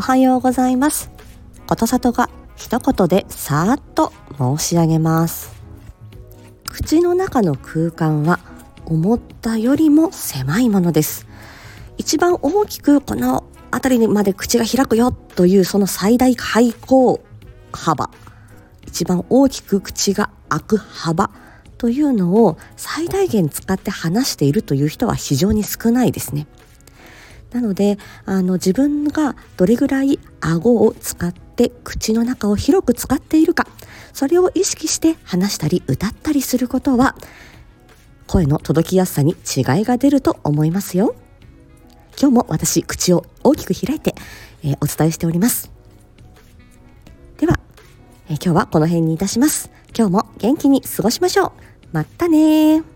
おはようございます。ことさとが一言でさーっと申し上げます。口の中の空間は思ったよりも狭いものです。一番大きくこの辺りまで口が開くよというその最大開口幅。一番大きく口が開く幅というのを最大限使って話しているという人は非常に少ないですね。なのであの自分がどれぐらい顎を使って口の中を広く使っているかそれを意識して話したり歌ったりすることは声の届きやすさに違いが出ると思いますよ。今日も私口を大きく開いて、えー、お伝えしております。では、えー、今日はこの辺にいたします。今日も元気に過ごしましょう。またね